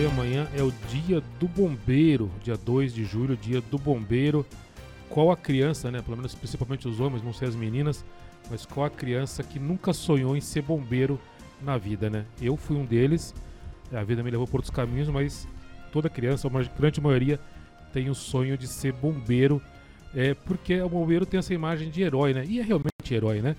e amanhã é o dia do bombeiro, dia 2 de julho, dia do bombeiro. Qual a criança, né, pelo menos principalmente os homens, não sei as meninas, mas qual a criança que nunca sonhou em ser bombeiro na vida, né? Eu fui um deles, a vida me levou por outros caminhos, mas toda criança, uma grande maioria, tem o sonho de ser bombeiro, é, porque o bombeiro tem essa imagem de herói, né? E é realmente herói, né?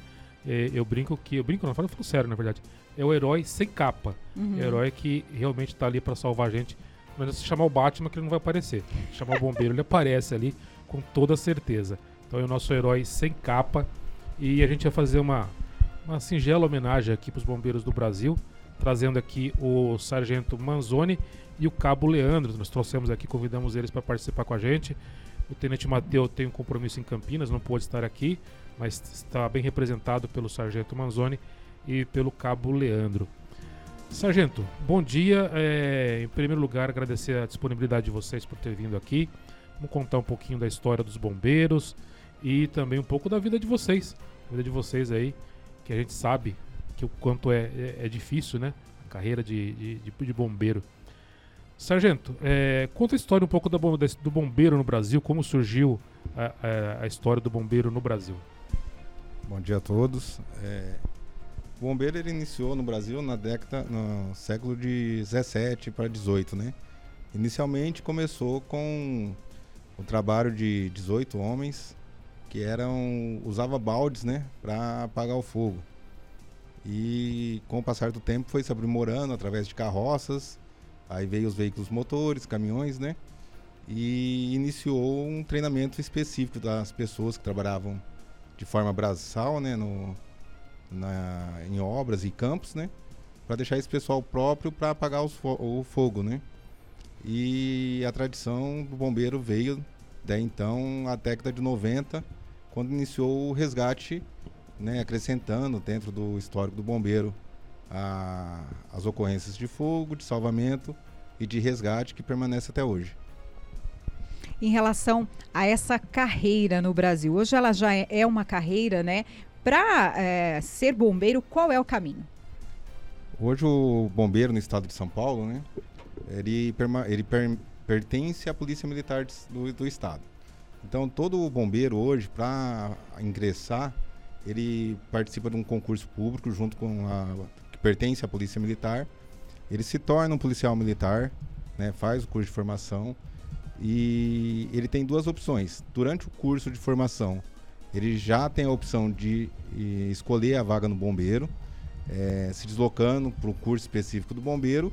É, eu brinco que. Eu brinco, não, eu falo sério, na verdade. É o herói sem capa. Uhum. É o herói que realmente está ali para salvar a gente. Mas se chamar o Batman, que ele não vai aparecer. Se chamar o bombeiro, ele aparece ali com toda certeza. Então é o nosso herói sem capa. E a gente vai fazer uma, uma singela homenagem aqui para os bombeiros do Brasil, trazendo aqui o Sargento Manzoni e o Cabo Leandro. Nós trouxemos aqui, convidamos eles para participar com a gente. O Tenente Mateu tem um compromisso em Campinas, não pôde estar aqui, mas está bem representado pelo Sargento Manzoni e pelo Cabo Leandro. Sargento, bom dia. É, em primeiro lugar, agradecer a disponibilidade de vocês por ter vindo aqui. Vamos contar um pouquinho da história dos bombeiros e também um pouco da vida de vocês. A vida de vocês aí, que a gente sabe que o quanto é, é, é difícil, né? A carreira de, de, de, de bombeiro. Sargento, é, conta a história um pouco da, do bombeiro no Brasil, como surgiu a, a, a, história do bombeiro no Brasil. Bom dia a todos. É, o bombeiro ele iniciou no Brasil na década, no século de 17 para 18, né? Inicialmente começou com o trabalho de 18 homens que eram usava baldes, né, para apagar o fogo. E com o passar do tempo foi se aprimorando através de carroças Aí veio os veículos motores, caminhões, né? E iniciou um treinamento específico das pessoas que trabalhavam de forma braçal, né? No, na, em obras e campos, né? Para deixar esse pessoal próprio para apagar fo o fogo, né? E a tradição do bombeiro veio daí então a década de 90, quando iniciou o resgate, né? Acrescentando dentro do histórico do bombeiro a, as ocorrências de fogo, de salvamento e de resgate que permanece até hoje. Em relação a essa carreira no Brasil, hoje ela já é, é uma carreira, né? Para é, ser bombeiro, qual é o caminho? Hoje o bombeiro no estado de São Paulo, né? Ele, ele per pertence à polícia militar do, do estado. Então todo bombeiro hoje, para ingressar, ele participa de um concurso público junto com a pertence à Polícia Militar, ele se torna um policial militar, né, faz o curso de formação e ele tem duas opções. Durante o curso de formação, ele já tem a opção de escolher a vaga no bombeiro, é, se deslocando para o curso específico do bombeiro,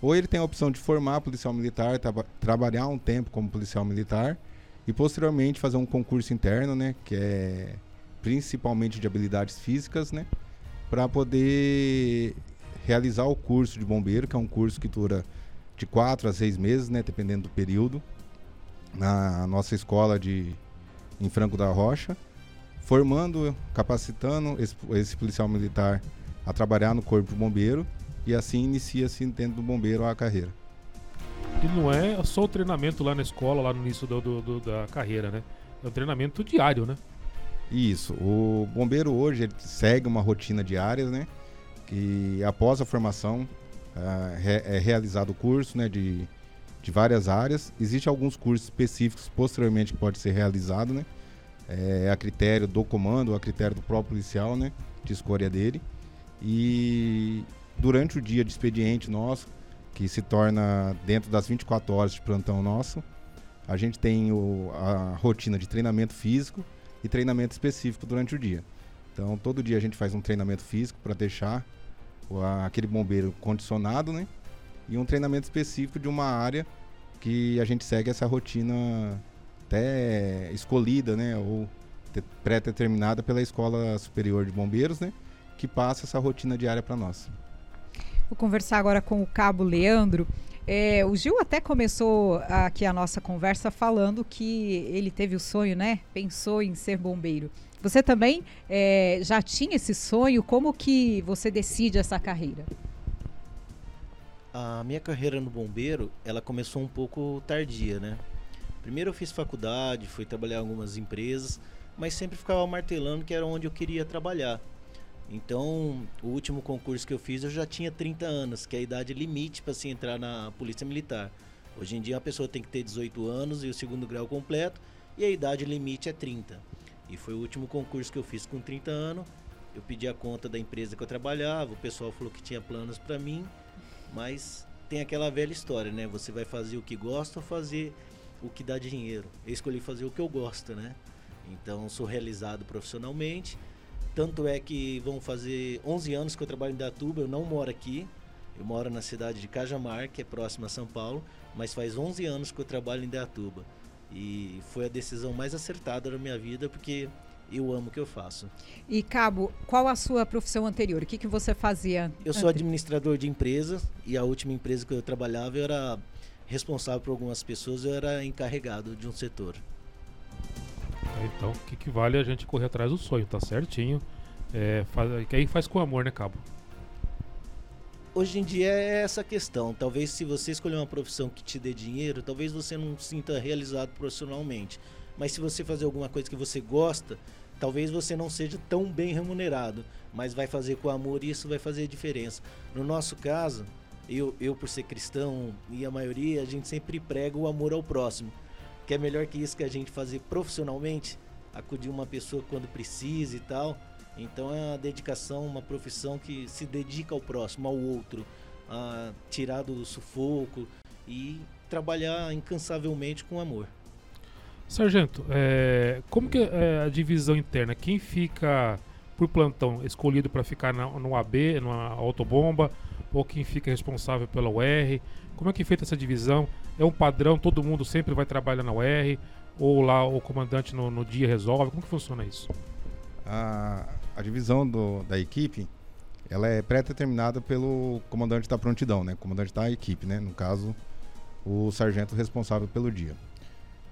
ou ele tem a opção de formar policial militar, tra trabalhar um tempo como policial militar e posteriormente fazer um concurso interno, né, que é principalmente de habilidades físicas, né, para poder realizar o curso de bombeiro, que é um curso que dura de quatro a seis meses, né, dependendo do período, na nossa escola de em Franco da Rocha, formando, capacitando esse, esse policial militar a trabalhar no corpo bombeiro e assim inicia-se dentro do bombeiro a carreira. E não é só o treinamento lá na escola, lá no início do, do, do, da carreira, né? É um treinamento diário, né? Isso. O bombeiro hoje segue uma rotina diária, né? Que após a formação uh, é realizado o curso, né? De, de várias áreas. Existem alguns cursos específicos posteriormente que pode ser realizado, né? É a critério do comando, a critério do próprio policial, né? De escolha dele. E durante o dia de expediente nosso, que se torna dentro das 24 horas de plantão nosso, a gente tem o, a rotina de treinamento físico, e treinamento específico durante o dia. Então, todo dia a gente faz um treinamento físico para deixar o, a, aquele bombeiro condicionado, né? E um treinamento específico de uma área que a gente segue essa rotina até escolhida, né? Ou pré-determinada pela Escola Superior de Bombeiros, né? Que passa essa rotina diária para nós. Vou conversar agora com o Cabo Leandro. É, o Gil até começou aqui a nossa conversa falando que ele teve o sonho, né? Pensou em ser bombeiro. Você também é, já tinha esse sonho? Como que você decide essa carreira? A minha carreira no bombeiro, ela começou um pouco tardia, né? Primeiro eu fiz faculdade, fui trabalhar em algumas empresas, mas sempre ficava martelando que era onde eu queria trabalhar. Então, o último concurso que eu fiz, eu já tinha 30 anos, que é a idade limite para se entrar na Polícia Militar. Hoje em dia, a pessoa tem que ter 18 anos e o segundo grau completo, e a idade limite é 30. E foi o último concurso que eu fiz com 30 anos. Eu pedi a conta da empresa que eu trabalhava, o pessoal falou que tinha planos para mim, mas tem aquela velha história, né? Você vai fazer o que gosta ou fazer o que dá dinheiro? Eu escolhi fazer o que eu gosto, né? Então, sou realizado profissionalmente. Tanto é que vão fazer 11 anos que eu trabalho em Datuba, eu não moro aqui. Eu moro na cidade de Cajamar, que é próxima a São Paulo, mas faz 11 anos que eu trabalho em Datuba. E foi a decisão mais acertada da minha vida, porque eu amo o que eu faço. E Cabo, qual a sua profissão anterior? O que, que você fazia? Eu sou administrador de empresa e a última empresa que eu trabalhava eu era responsável por algumas pessoas, eu era encarregado de um setor. Então, o que, que vale a gente correr atrás do sonho, tá certinho. É, faz, que aí faz com amor, né, Cabo? Hoje em dia é essa questão. Talvez se você escolher uma profissão que te dê dinheiro, talvez você não se sinta realizado profissionalmente. Mas se você fazer alguma coisa que você gosta, talvez você não seja tão bem remunerado, mas vai fazer com amor e isso vai fazer diferença. No nosso caso, eu, eu por ser cristão e a maioria, a gente sempre prega o amor ao próximo. Que é melhor que isso que a gente fazer profissionalmente, acudir uma pessoa quando precisa e tal. Então é uma dedicação, uma profissão que se dedica ao próximo, ao outro, a tirar do sufoco e trabalhar incansavelmente com amor. Sargento, é, como que é a divisão interna? Quem fica por plantão escolhido para ficar na, no AB, numa autobomba, ou quem fica responsável pela UR? Como é que é feita essa divisão? É um padrão, todo mundo sempre vai trabalhar na UR? Ou lá o comandante no, no dia resolve? Como que funciona isso? A, a divisão do, da equipe ela é pré-determinada pelo comandante da prontidão, né? Comandante da equipe, né? No caso, o sargento responsável pelo dia.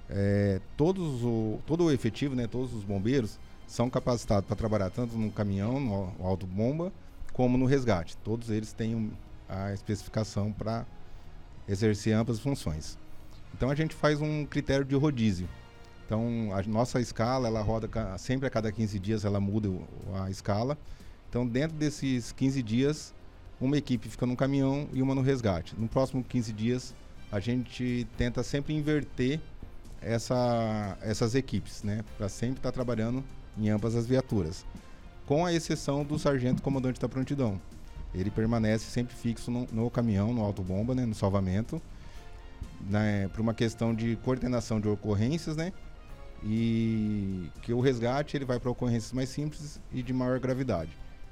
É, todos o, todo o efetivo, né? Todos os bombeiros são capacitados para trabalhar tanto no caminhão, no auto-bomba, como no resgate. Todos eles têm a especificação para exercer amplas funções. Então a gente faz um critério de rodízio. Então, a nossa escala, ela roda sempre a cada 15 dias, ela muda a escala. Então, dentro desses 15 dias, uma equipe fica no caminhão e uma no resgate. No próximo 15 dias, a gente tenta sempre inverter essa, essas equipes, né? Para sempre estar tá trabalhando em ambas as viaturas. Com a exceção do sargento comandante da prontidão. Ele permanece sempre fixo no, no caminhão, no autobomba, né? No salvamento. Né, por uma questão de coordenação de ocorrências, né? e que o resgate ele vai para ocorrências mais simples e de maior gravidade.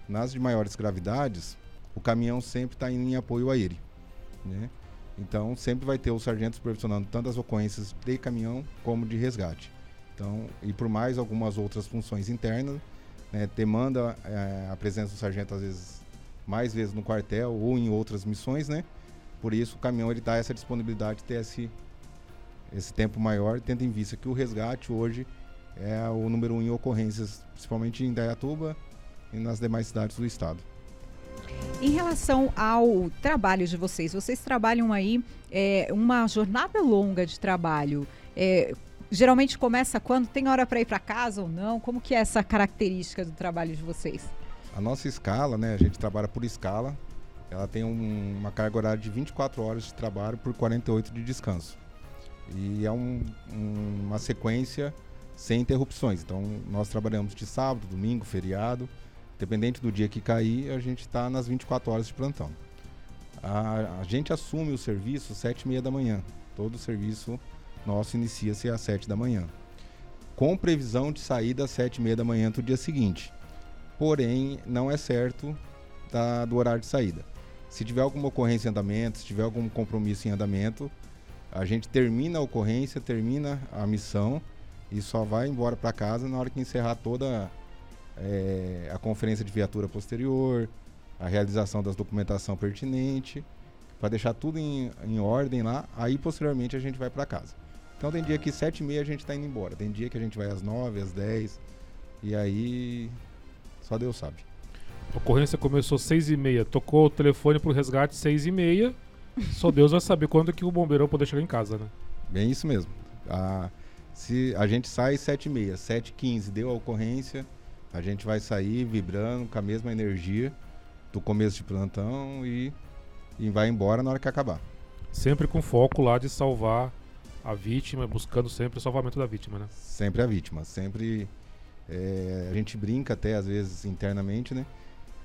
Nas de maiores gravidades, o caminhão sempre está em apoio a ele. Né? Então, sempre vai ter o sargento supervisionando tanto as ocorrências de caminhão como de resgate. Então, e por mais algumas outras funções internas, né, demanda é, a presença do sargento às vezes mais vezes no quartel ou em outras missões, né? Por isso o caminhão ele dá essa disponibilidade de ter esse esse tempo maior, tendo em vista que o resgate hoje é o número um em ocorrências, principalmente em Dayatuba e nas demais cidades do estado. Em relação ao trabalho de vocês, vocês trabalham aí é, uma jornada longa de trabalho. É, geralmente começa quando? Tem hora para ir para casa ou não? Como que é essa característica do trabalho de vocês? A nossa escala, né? A gente trabalha por escala. Ela tem um, uma carga horária de 24 horas de trabalho por 48 de descanso. E é um, um, uma sequência sem interrupções. Então, nós trabalhamos de sábado, domingo, feriado. Dependente do dia que cair, a gente está nas 24 horas de plantão. A, a gente assume o serviço às 7 e meia da manhã. Todo o serviço nosso inicia-se às 7 da manhã. Com previsão de saída às 7 e meia da manhã do dia seguinte. Porém, não é certo da, do horário de saída. Se tiver alguma ocorrência em andamento, se tiver algum compromisso em andamento, a gente termina a ocorrência, termina a missão e só vai embora para casa na hora que encerrar toda é, a conferência de viatura posterior, a realização das documentação pertinente, para deixar tudo em, em, ordem lá. Aí posteriormente a gente vai para casa. Então tem dia que sete e meia a gente está indo embora, tem dia que a gente vai às nove, às dez e aí só Deus sabe. A ocorrência começou seis e meia, tocou o telefone para o resgate seis e meia. Só Deus vai saber quando que o bombeiro vai poder chegar em casa, né? Bem isso mesmo. A, se a gente sai 7h30, 7h15 deu a ocorrência, A gente vai sair vibrando com a mesma energia do começo de plantão e, e vai embora na hora que acabar. Sempre com foco lá de salvar a vítima, buscando sempre o salvamento da vítima, né? Sempre a vítima, sempre é, a gente brinca até às vezes internamente, né?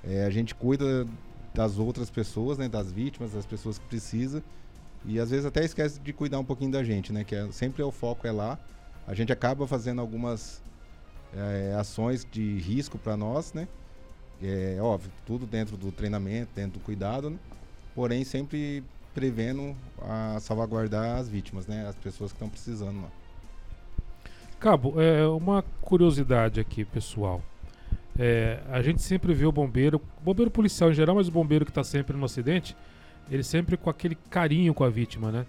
É, a gente cuida das outras pessoas, né? Das vítimas, das pessoas que precisam e às vezes até esquece de cuidar um pouquinho da gente, né? Que é, sempre o foco é lá. A gente acaba fazendo algumas é, ações de risco para nós, né? É óbvio, tudo dentro do treinamento, dentro do cuidado, né? porém sempre prevendo a salvaguardar as vítimas, né? As pessoas que estão precisando lá. Cabo, é uma curiosidade aqui, pessoal. É, a gente sempre vê o bombeiro, bombeiro policial em geral, mas o bombeiro que está sempre no acidente, ele sempre com aquele carinho com a vítima, né?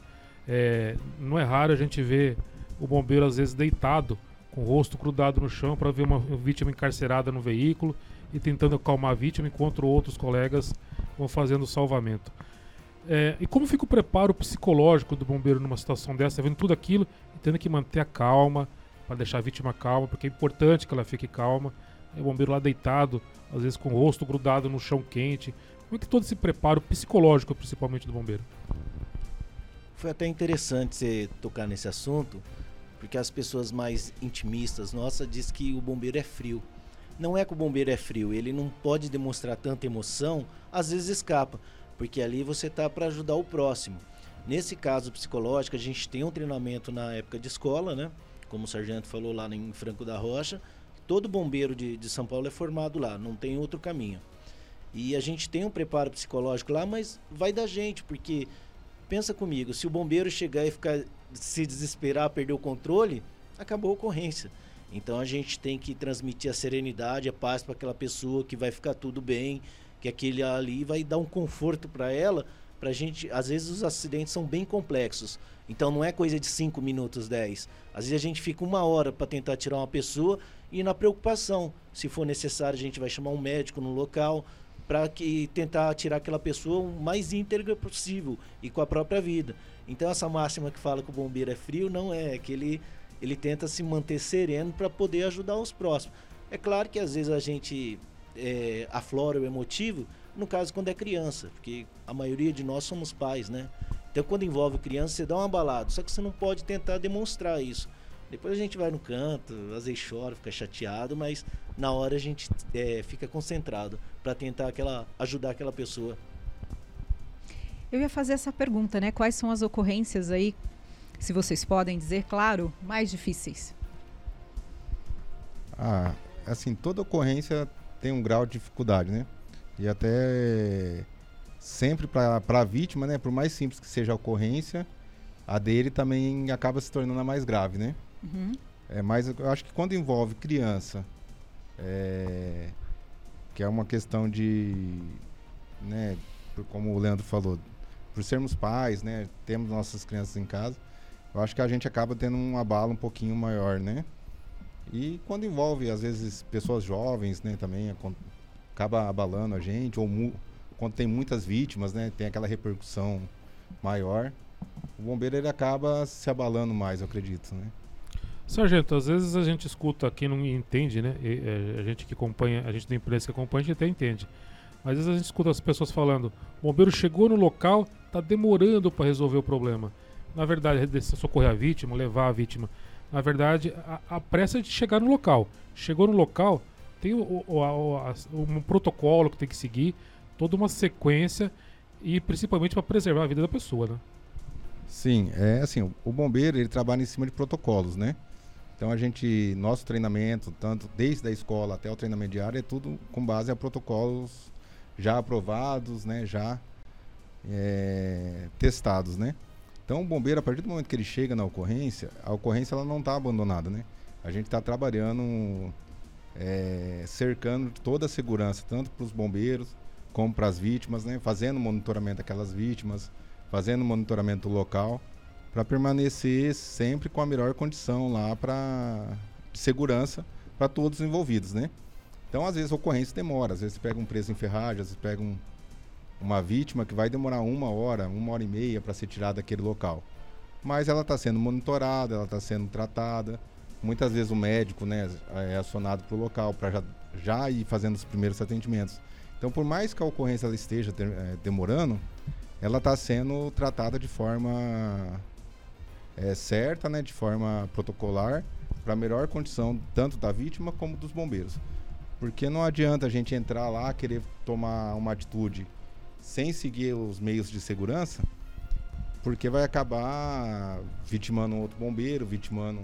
É, não é raro a gente ver o bombeiro às vezes deitado, com o rosto grudado no chão para ver uma vítima encarcerada no veículo e tentando acalmar a vítima enquanto outros colegas vão fazendo o salvamento. É, e como fica o preparo psicológico do bombeiro numa situação dessa, vendo tudo aquilo e tendo que manter a calma, para deixar a vítima calma, porque é importante que ela fique calma. É o bombeiro lá deitado, às vezes com o rosto grudado no chão quente. Como é que todo esse preparo psicológico, principalmente do bombeiro? Foi até interessante você tocar nesse assunto, porque as pessoas mais intimistas nossa diz que o bombeiro é frio. Não é que o bombeiro é frio, ele não pode demonstrar tanta emoção, às vezes escapa, porque ali você tá para ajudar o próximo. Nesse caso psicológico, a gente tem um treinamento na época de escola, né? Como o sargento falou lá em Franco da Rocha, todo bombeiro de, de São Paulo é formado lá, não tem outro caminho. E a gente tem um preparo psicológico lá, mas vai da gente, porque pensa comigo, se o bombeiro chegar e ficar se desesperar, perder o controle, acabou a ocorrência. Então a gente tem que transmitir a serenidade, a paz para aquela pessoa que vai ficar tudo bem, que aquele ali vai dar um conforto para ela. Pra gente, às vezes os acidentes são bem complexos. Então não é coisa de 5 minutos, 10. Às vezes a gente fica uma hora para tentar tirar uma pessoa e na preocupação, se for necessário, a gente vai chamar um médico no local para que tentar tirar aquela pessoa o mais íntegra possível e com a própria vida. Então essa máxima que fala que o bombeiro é frio não é, é que ele ele tenta se manter sereno para poder ajudar os próximos. É claro que às vezes a gente é, aflora o emotivo, no caso quando é criança, porque a maioria de nós somos pais, né? Então quando envolve criança, você dá um abalado, só que você não pode tentar demonstrar isso. Depois a gente vai no canto, às vezes chora, fica chateado, mas na hora a gente é, fica concentrado para tentar aquela, ajudar aquela pessoa. Eu ia fazer essa pergunta, né? Quais são as ocorrências aí se vocês podem dizer, claro, mais difíceis? Ah, assim, toda ocorrência tem um grau de dificuldade, né? E até sempre para a vítima, né? Por mais simples que seja a ocorrência, a dele também acaba se tornando a mais grave, né? Uhum. É, mas eu acho que quando envolve criança, é, que é uma questão de, né? Como o Leandro falou, por sermos pais, né? Temos nossas crianças em casa, eu acho que a gente acaba tendo um abalo um pouquinho maior, né? E quando envolve, às vezes, pessoas jovens, né, também acaba abalando a gente, ou quando tem muitas vítimas, né, tem aquela repercussão maior, o bombeiro ele acaba se abalando mais, eu acredito, né? Sargento, às vezes a gente escuta quem não entende, né? E, é, a gente que acompanha, a gente da imprensa que acompanha, a gente até entende. Mas às vezes a gente escuta as pessoas falando: o bombeiro chegou no local, está demorando para resolver o problema na verdade, de socorrer a vítima, levar a vítima. Na verdade, a, a pressa é de chegar no local. Chegou no local, tem o, o, a, um protocolo que tem que seguir, toda uma sequência e principalmente para preservar a vida da pessoa, né? Sim, é assim, o bombeiro ele trabalha em cima de protocolos, né? Então a gente, nosso treinamento, tanto desde a escola até o treinamento diário, é tudo com base a protocolos já aprovados, né? Já é, testados, né? Então o bombeiro, a partir do momento que ele chega na ocorrência, a ocorrência ela não está abandonada, né? A gente está trabalhando, é, cercando toda a segurança, tanto para os bombeiros como para as vítimas, né? Fazendo monitoramento daquelas vítimas, fazendo monitoramento local, para permanecer sempre com a melhor condição lá para segurança para todos os envolvidos, né? Então, às vezes, a ocorrência demora. Às vezes, pega um preso em ferragem, às vezes, pega um, uma vítima que vai demorar uma hora, uma hora e meia para ser tirada daquele local. Mas ela está sendo monitorada, ela está sendo tratada. muitas vezes o médico né, é acionado para o local para já, já ir fazendo os primeiros atendimentos. Então, por mais que a ocorrência esteja ter, é, demorando, ela está sendo tratada de forma é, certa, né, de forma protocolar, para melhor condição tanto da vítima como dos bombeiros. Porque não adianta a gente entrar lá, querer tomar uma atitude sem seguir os meios de segurança, porque vai acabar vitimando outro bombeiro, vitimando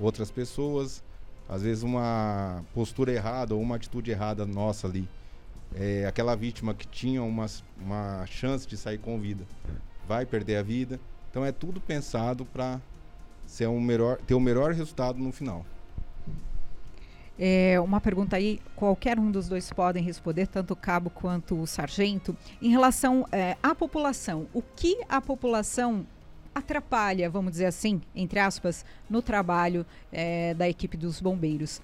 outras pessoas. Às vezes uma postura errada ou uma atitude errada nossa ali. É, aquela vítima que tinha uma, uma chance de sair com vida vai perder a vida. Então é tudo pensado para ser um melhor, ter o um melhor resultado no final. É, uma pergunta aí, qualquer um dos dois podem responder, tanto o cabo quanto o sargento, em relação é, à população. O que a população atrapalha, vamos dizer assim, entre aspas, no trabalho é, da equipe dos bombeiros?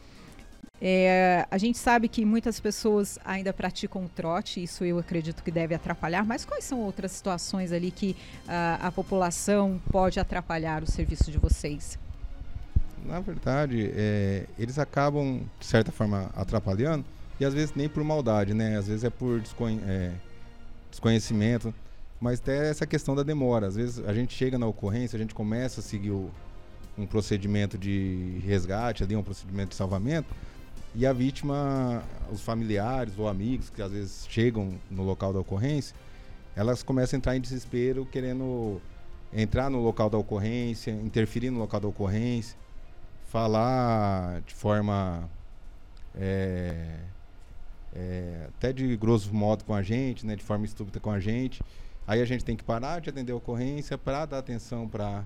É, a gente sabe que muitas pessoas ainda praticam o trote, isso eu acredito que deve atrapalhar, mas quais são outras situações ali que a, a população pode atrapalhar o serviço de vocês? Na verdade, é, eles acabam, de certa forma, atrapalhando, e às vezes nem por maldade, né? Às vezes é por desconhe é, desconhecimento, mas até essa questão da demora. Às vezes a gente chega na ocorrência, a gente começa a seguir o, um procedimento de resgate, ali, um procedimento de salvamento, e a vítima, os familiares ou amigos que às vezes chegam no local da ocorrência, elas começam a entrar em desespero, querendo entrar no local da ocorrência, interferir no local da ocorrência falar de forma é, é, até de grosso modo com a gente, né, de forma estúpida com a gente. Aí a gente tem que parar de atender a ocorrência para dar atenção para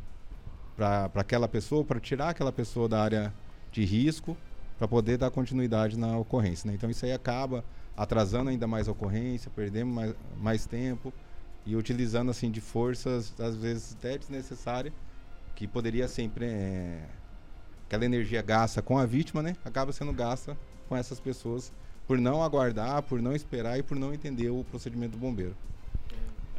aquela pessoa, para tirar aquela pessoa da área de risco, para poder dar continuidade na ocorrência. Né? Então isso aí acaba atrasando ainda mais a ocorrência, perdendo mais, mais tempo e utilizando assim de forças às vezes até desnecessárias que poderia sempre é, aquela energia gasta com a vítima, né, acaba sendo gasta com essas pessoas por não aguardar, por não esperar e por não entender o procedimento do bombeiro.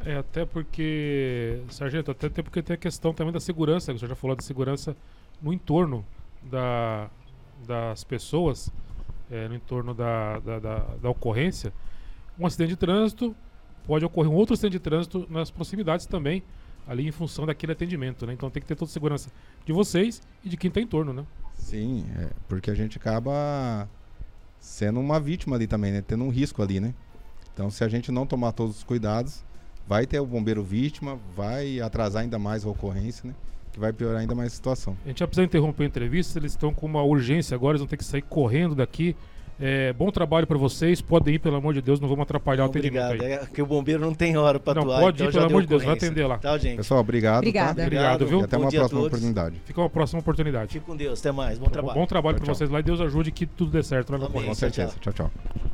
É, até porque, Sargento, até porque tem a questão também da segurança, você já falou da segurança no entorno da, das pessoas, é, no entorno da, da, da, da ocorrência. Um acidente de trânsito, pode ocorrer um outro acidente de trânsito nas proximidades também, ali em função daquele atendimento, né? Então tem que ter toda a segurança de vocês e de quem está em torno, né? Sim, é, porque a gente acaba sendo uma vítima ali também, né? Tendo um risco ali, né? Então se a gente não tomar todos os cuidados, vai ter o bombeiro vítima, vai atrasar ainda mais a ocorrência, né? Que vai piorar ainda mais a situação. A gente já precisa interromper a entrevista, eles estão com uma urgência agora, eles vão ter que sair correndo daqui. É, bom trabalho para vocês. Podem ir, pelo amor de Deus, não vamos atrapalhar não, o atendimento obrigado. aí. É que o bombeiro não tem hora para atuar. Pode então ir, pelo amor de Deus, vai atender lá. Tá, gente. Pessoal, obrigado. Obrigada. Tá? Obrigado, viu? E até bom uma próxima oportunidade. Fica uma próxima oportunidade. Fique com Deus, até mais. Bom trabalho. Bom trabalho para vocês lá e Deus ajude que tudo dê certo. Né, com certeza. tchau. tchau. tchau.